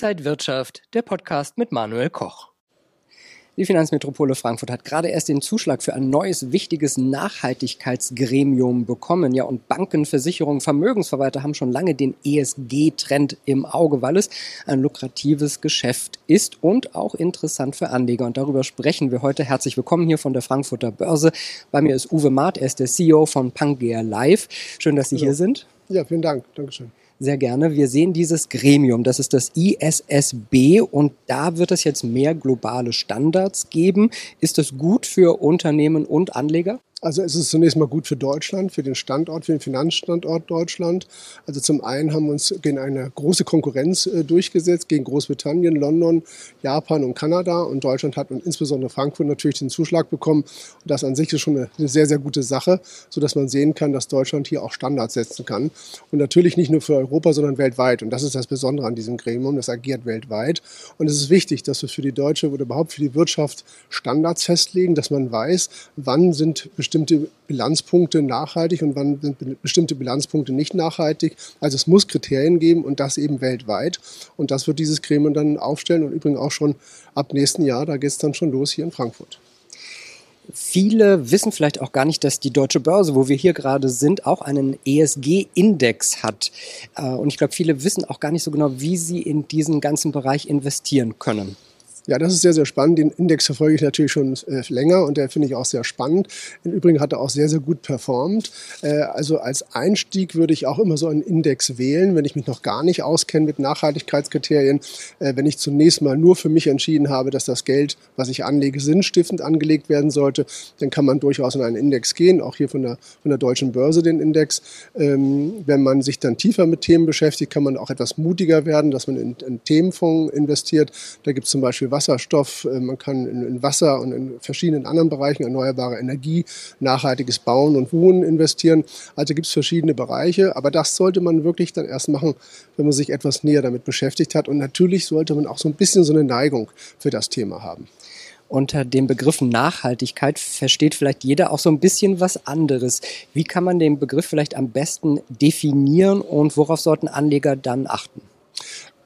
Inside Wirtschaft, der Podcast mit Manuel Koch. Die Finanzmetropole Frankfurt hat gerade erst den Zuschlag für ein neues wichtiges Nachhaltigkeitsgremium bekommen. Ja, und Banken, Versicherungen, Vermögensverwalter haben schon lange den ESG-Trend im Auge, weil es ein lukratives Geschäft ist und auch interessant für Anleger. Und darüber sprechen wir heute. Herzlich willkommen hier von der Frankfurter Börse. Bei mir ist Uwe Maat, er ist der CEO von Pangea Live. Schön, dass Sie Hallo. hier sind. Ja, vielen Dank. Dankeschön sehr gerne. Wir sehen dieses Gremium, das ist das ISSB und da wird es jetzt mehr globale Standards geben. Ist das gut für Unternehmen und Anleger? Also es ist zunächst mal gut für Deutschland, für den Standort, für den Finanzstandort Deutschland. Also zum einen haben wir uns gegen eine große Konkurrenz äh, durchgesetzt, gegen Großbritannien, London, Japan und Kanada. Und Deutschland hat und insbesondere Frankfurt natürlich den Zuschlag bekommen. Und das an sich ist schon eine, sehr, sehr gute Sache, sodass man sehen kann, dass Deutschland hier auch Standards setzen kann. Und natürlich nicht nur für Europa, sondern weltweit. Und das ist das Besondere an diesem Gremium, das agiert weltweit. Und es ist wichtig, dass wir für die deutsche oder überhaupt für die Wirtschaft Standards festlegen, dass man weiß, wann sind bestimmte bestimmte Bilanzpunkte nachhaltig und wann sind bestimmte Bilanzpunkte nicht nachhaltig. Also es muss Kriterien geben und das eben weltweit. Und das wird dieses Gremium dann aufstellen und übrigens auch schon ab nächsten Jahr, da geht es dann schon los hier in Frankfurt. Viele wissen vielleicht auch gar nicht, dass die deutsche Börse, wo wir hier gerade sind, auch einen ESG-Index hat. Äh, und ich glaube, viele wissen auch gar nicht so genau, wie sie in diesen ganzen Bereich investieren können. Ja, das ist sehr, sehr spannend. Den Index verfolge ich natürlich schon äh, länger und der finde ich auch sehr spannend. Im Übrigen hat er auch sehr, sehr gut performt. Äh, also als Einstieg würde ich auch immer so einen Index wählen, wenn ich mich noch gar nicht auskenne mit Nachhaltigkeitskriterien. Äh, wenn ich zunächst mal nur für mich entschieden habe, dass das Geld, was ich anlege, sinnstiftend angelegt werden sollte, dann kann man durchaus in einen Index gehen, auch hier von der, von der deutschen Börse den Index. Ähm, wenn man sich dann tiefer mit Themen beschäftigt, kann man auch etwas mutiger werden, dass man in einen Themenfonds investiert. Da gibt es zum Beispiel Wasserstoff, äh, man kann in Wasser und in verschiedenen anderen Bereichen erneuerbare Energie, nachhaltiges Bauen und Wohnen investieren. Also gibt es verschiedene Bereiche, aber das sollte man wirklich dann erst machen, wenn man sich etwas näher damit beschäftigt hat. Und natürlich sollte man auch so ein bisschen so eine Neigung für das Thema haben unter dem Begriff Nachhaltigkeit versteht vielleicht jeder auch so ein bisschen was anderes. Wie kann man den Begriff vielleicht am besten definieren und worauf sollten Anleger dann achten?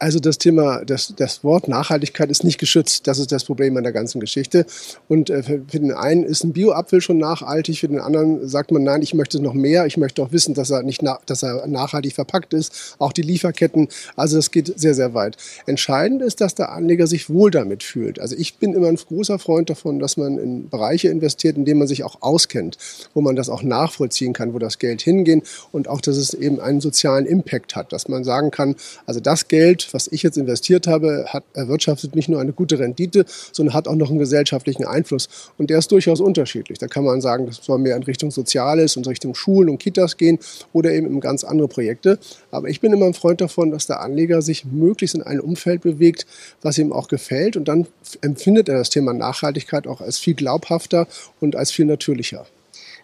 Also das Thema, das, das Wort Nachhaltigkeit ist nicht geschützt. Das ist das Problem an der ganzen Geschichte. Und äh, für den einen ist ein Bioapfel schon nachhaltig, für den anderen sagt man, nein, ich möchte noch mehr. Ich möchte auch wissen, dass er nicht na, dass er nachhaltig verpackt ist. Auch die Lieferketten. Also das geht sehr, sehr weit. Entscheidend ist, dass der Anleger sich wohl damit fühlt. Also ich bin immer ein großer Freund davon, dass man in Bereiche investiert, in denen man sich auch auskennt, wo man das auch nachvollziehen kann, wo das Geld hingeht und auch, dass es eben einen sozialen Impact hat, dass man sagen kann, also das Geld, was ich jetzt investiert habe, hat erwirtschaftet nicht nur eine gute Rendite, sondern hat auch noch einen gesellschaftlichen Einfluss. Und der ist durchaus unterschiedlich. Da kann man sagen, das soll mehr in Richtung Soziales und Richtung Schulen und Kitas gehen oder eben in ganz andere Projekte. Aber ich bin immer ein Freund davon, dass der Anleger sich möglichst in ein Umfeld bewegt, was ihm auch gefällt. Und dann empfindet er das Thema Nachhaltigkeit auch als viel glaubhafter und als viel natürlicher.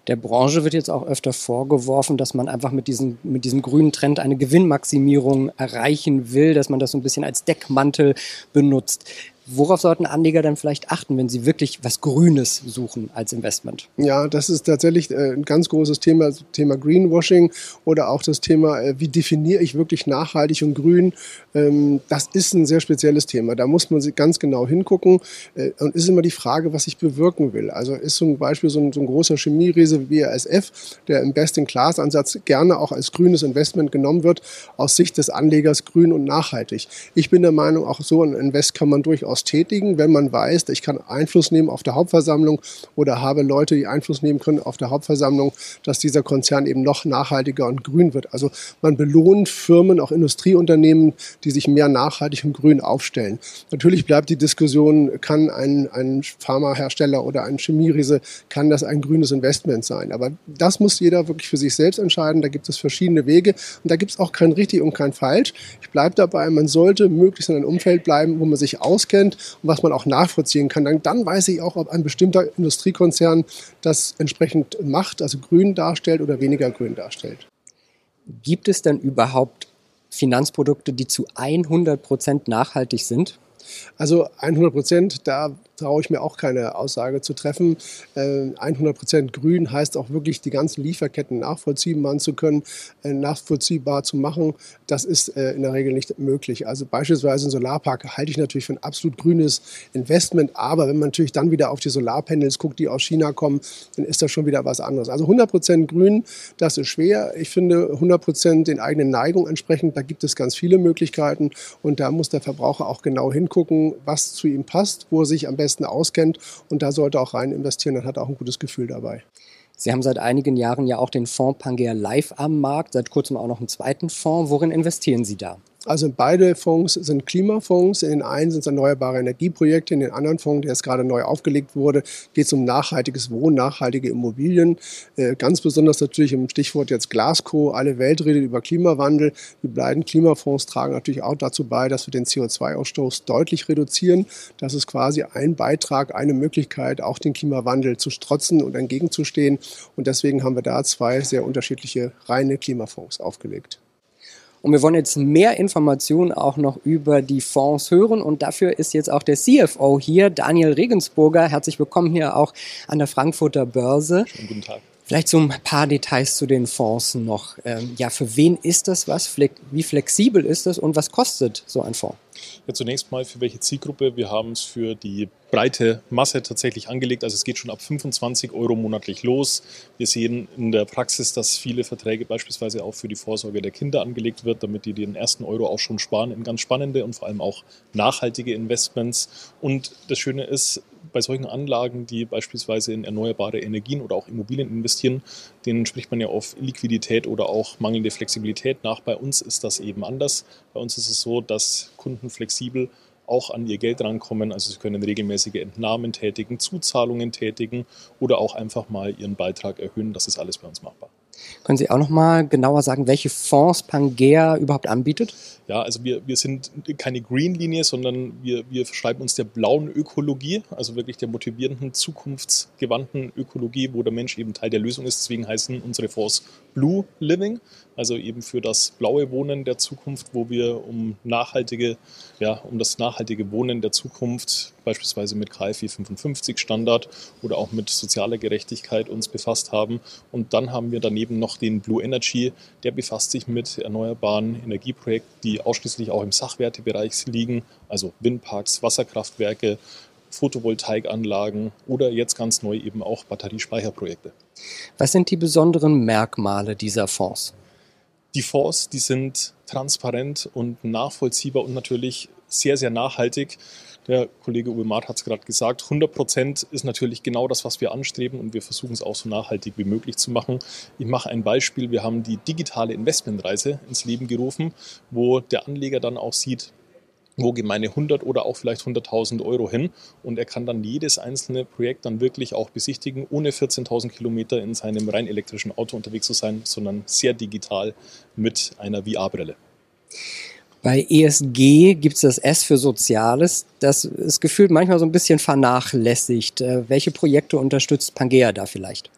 Der Branche wird jetzt auch öfter vorgeworfen, dass man einfach mit diesem, mit diesem grünen Trend eine Gewinnmaximierung erreichen will, dass man das so ein bisschen als Deckmantel benutzt. Worauf sollten Anleger dann vielleicht achten, wenn sie wirklich was Grünes suchen als Investment? Ja, das ist tatsächlich äh, ein ganz großes Thema, das Thema Greenwashing oder auch das Thema, äh, wie definiere ich wirklich nachhaltig und grün. Ähm, das ist ein sehr spezielles Thema. Da muss man ganz genau hingucken äh, und ist immer die Frage, was ich bewirken will. Also ist zum Beispiel so ein, so ein großer Chemieriese wie BASF, der im Best-in-Class-Ansatz gerne auch als grünes Investment genommen wird, aus Sicht des Anlegers grün und nachhaltig. Ich bin der Meinung, auch so ein Invest kann man durchaus durchaus tätigen, wenn man weiß, ich kann Einfluss nehmen auf der Hauptversammlung oder habe Leute, die Einfluss nehmen können auf der Hauptversammlung, dass dieser Konzern eben noch nachhaltiger und grün wird. Also man belohnt Firmen, auch Industrieunternehmen, die sich mehr nachhaltig und grün aufstellen. Natürlich bleibt die Diskussion, kann ein, ein Pharmahersteller oder ein Chemieriese, kann das ein grünes Investment sein? Aber das muss jeder wirklich für sich selbst entscheiden. Da gibt es verschiedene Wege und da gibt es auch kein richtig und kein falsch. Ich bleibe dabei, man sollte möglichst in einem Umfeld bleiben, wo man sich auskennt, kennt und was man auch nachvollziehen kann, dann, dann weiß ich auch, ob ein bestimmter Industriekonzern das entsprechend macht, also grün darstellt oder weniger grün darstellt. Gibt es denn überhaupt Finanzprodukte, die zu 100 Prozent nachhaltig sind? Also 100 Prozent, da traue ich mir auch keine Aussage zu treffen. 100 äh, Prozent grün heißt auch wirklich, die ganzen Lieferketten nachvollziehbar zu können, äh, nachvollziehbar zu machen. Das ist äh, in der Regel nicht möglich. Also beispielsweise ein Solarpark halte ich natürlich für ein absolut grünes Investment. Aber wenn man natürlich dann wieder auf die Solarpanels guckt, die aus China kommen, dann ist das schon wieder was anderes. Also 100 Prozent grün, das ist schwer. Ich finde 100 Prozent den eigenen Neigungen entsprechend, da gibt es ganz viele Möglichkeiten. Und da muss der Verbraucher auch genau hingucken, was zu ihm passt, wo er sich am besten auskennt und da sollte auch rein investieren, dann hat er auch ein gutes Gefühl dabei. Sie haben seit einigen Jahren ja auch den Fonds Pangea Live am Markt, seit kurzem auch noch einen zweiten Fonds. Worin investieren Sie da? Also beide Fonds sind Klimafonds. In den einen sind es erneuerbare Energieprojekte, in den anderen Fonds, der jetzt gerade neu aufgelegt wurde, geht es um nachhaltiges Wohnen, nachhaltige Immobilien. Äh, ganz besonders natürlich im Stichwort jetzt Glasgow. Alle Welt redet über Klimawandel. Die beiden Klimafonds tragen natürlich auch dazu bei, dass wir den CO2-Ausstoß deutlich reduzieren. Das ist quasi ein Beitrag, eine Möglichkeit, auch den Klimawandel zu strotzen und entgegenzustehen. Und deswegen haben wir da zwei sehr unterschiedliche reine Klimafonds aufgelegt. Und wir wollen jetzt mehr Informationen auch noch über die Fonds hören. Und dafür ist jetzt auch der CFO hier, Daniel Regensburger. Herzlich willkommen hier auch an der Frankfurter Börse. Schönen guten Tag. Vielleicht so ein paar Details zu den Fonds noch. Ähm, ja, für wen ist das was? Wie flexibel ist das und was kostet so ein Fonds? Ja, zunächst mal für welche Zielgruppe. Wir haben es für die breite Masse tatsächlich angelegt. Also es geht schon ab 25 Euro monatlich los. Wir sehen in der Praxis, dass viele Verträge beispielsweise auch für die Vorsorge der Kinder angelegt wird, damit die den ersten Euro auch schon sparen in ganz spannende und vor allem auch nachhaltige Investments. Und das Schöne ist, bei solchen Anlagen, die beispielsweise in erneuerbare Energien oder auch Immobilien investieren, denen spricht man ja auf Liquidität oder auch mangelnde Flexibilität nach. Bei uns ist das eben anders. Bei uns ist es so, dass Kunden flexibel auch an ihr Geld rankommen. Also sie können regelmäßige Entnahmen tätigen, Zuzahlungen tätigen oder auch einfach mal ihren Beitrag erhöhen. Das ist alles bei uns machbar. Können Sie auch noch mal genauer sagen, welche Fonds Pangea überhaupt anbietet? Ja, also wir, wir sind keine Green-Linie, sondern wir, wir verschreiben uns der blauen Ökologie, also wirklich der motivierenden, zukunftsgewandten Ökologie, wo der Mensch eben Teil der Lösung ist. Deswegen heißen unsere Fonds Blue Living, also eben für das blaue Wohnen der Zukunft, wo wir um nachhaltige, ja, um das nachhaltige Wohnen der Zukunft beispielsweise mit KfW 55 Standard oder auch mit sozialer Gerechtigkeit uns befasst haben. Und dann haben wir daneben noch den Blue Energy, der befasst sich mit erneuerbaren Energieprojekten, die ausschließlich auch im Sachwertebereich liegen, also Windparks, Wasserkraftwerke, Photovoltaikanlagen oder jetzt ganz neu eben auch Batteriespeicherprojekte. Was sind die besonderen Merkmale dieser Fonds? Die Fonds, die sind transparent und nachvollziehbar und natürlich sehr, sehr nachhaltig. Der Kollege Uwe Maat hat es gerade gesagt, 100 Prozent ist natürlich genau das, was wir anstreben und wir versuchen es auch so nachhaltig wie möglich zu machen. Ich mache ein Beispiel. Wir haben die digitale Investmentreise ins Leben gerufen, wo der Anleger dann auch sieht, wo gehen meine 100 oder auch vielleicht 100.000 Euro hin und er kann dann jedes einzelne Projekt dann wirklich auch besichtigen, ohne 14.000 Kilometer in seinem rein elektrischen Auto unterwegs zu sein, sondern sehr digital mit einer VR-Brille. Bei ESG gibt es das S für Soziales. Das ist gefühlt manchmal so ein bisschen vernachlässigt. Äh, welche Projekte unterstützt Pangea da vielleicht?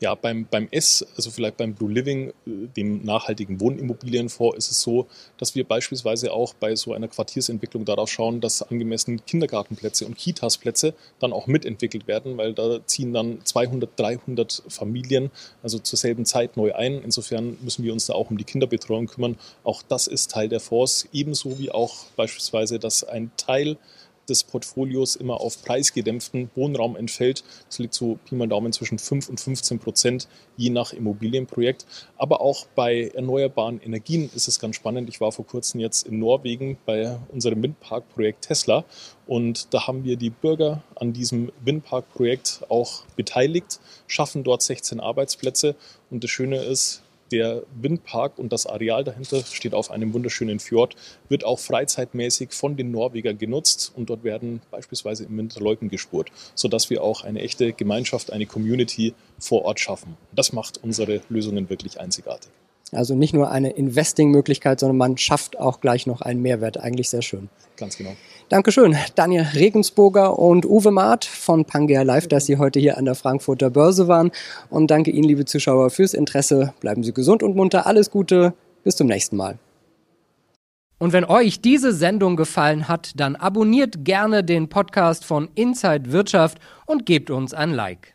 Ja, beim, beim S, also vielleicht beim Blue Living, äh, dem nachhaltigen Wohnimmobilienfonds, ist es so, dass wir beispielsweise auch bei so einer Quartiersentwicklung darauf schauen, dass angemessen Kindergartenplätze und Kitasplätze dann auch mitentwickelt werden, weil da ziehen dann 200, 300 Familien also zur selben Zeit neu ein. Insofern müssen wir uns da auch um die Kinderbetreuung kümmern. Auch das ist Teil der Fonds, ebenso wie auch beispielsweise, dass ein Teil des Portfolios immer auf preisgedämpften Wohnraum entfällt. Das liegt so Pi mal Daumen zwischen 5 und 15 Prozent, je nach Immobilienprojekt. Aber auch bei erneuerbaren Energien ist es ganz spannend. Ich war vor kurzem jetzt in Norwegen bei unserem Windparkprojekt Tesla und da haben wir die Bürger an diesem Windparkprojekt auch beteiligt, schaffen dort 16 Arbeitsplätze. Und das Schöne ist, der Windpark und das Areal dahinter steht auf einem wunderschönen Fjord, wird auch freizeitmäßig von den Norwegern genutzt und dort werden beispielsweise im Winter Loipen gespurt, sodass wir auch eine echte Gemeinschaft, eine Community vor Ort schaffen. Das macht unsere Lösungen wirklich einzigartig. Also nicht nur eine Investing-Möglichkeit, sondern man schafft auch gleich noch einen Mehrwert. Eigentlich sehr schön. Ganz genau. Dankeschön, Daniel Regensburger und Uwe Maat von Pangea Live, dass Sie heute hier an der Frankfurter Börse waren. Und danke Ihnen, liebe Zuschauer, fürs Interesse. Bleiben Sie gesund und munter. Alles Gute. Bis zum nächsten Mal. Und wenn euch diese Sendung gefallen hat, dann abonniert gerne den Podcast von Inside Wirtschaft und gebt uns ein Like.